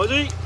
回追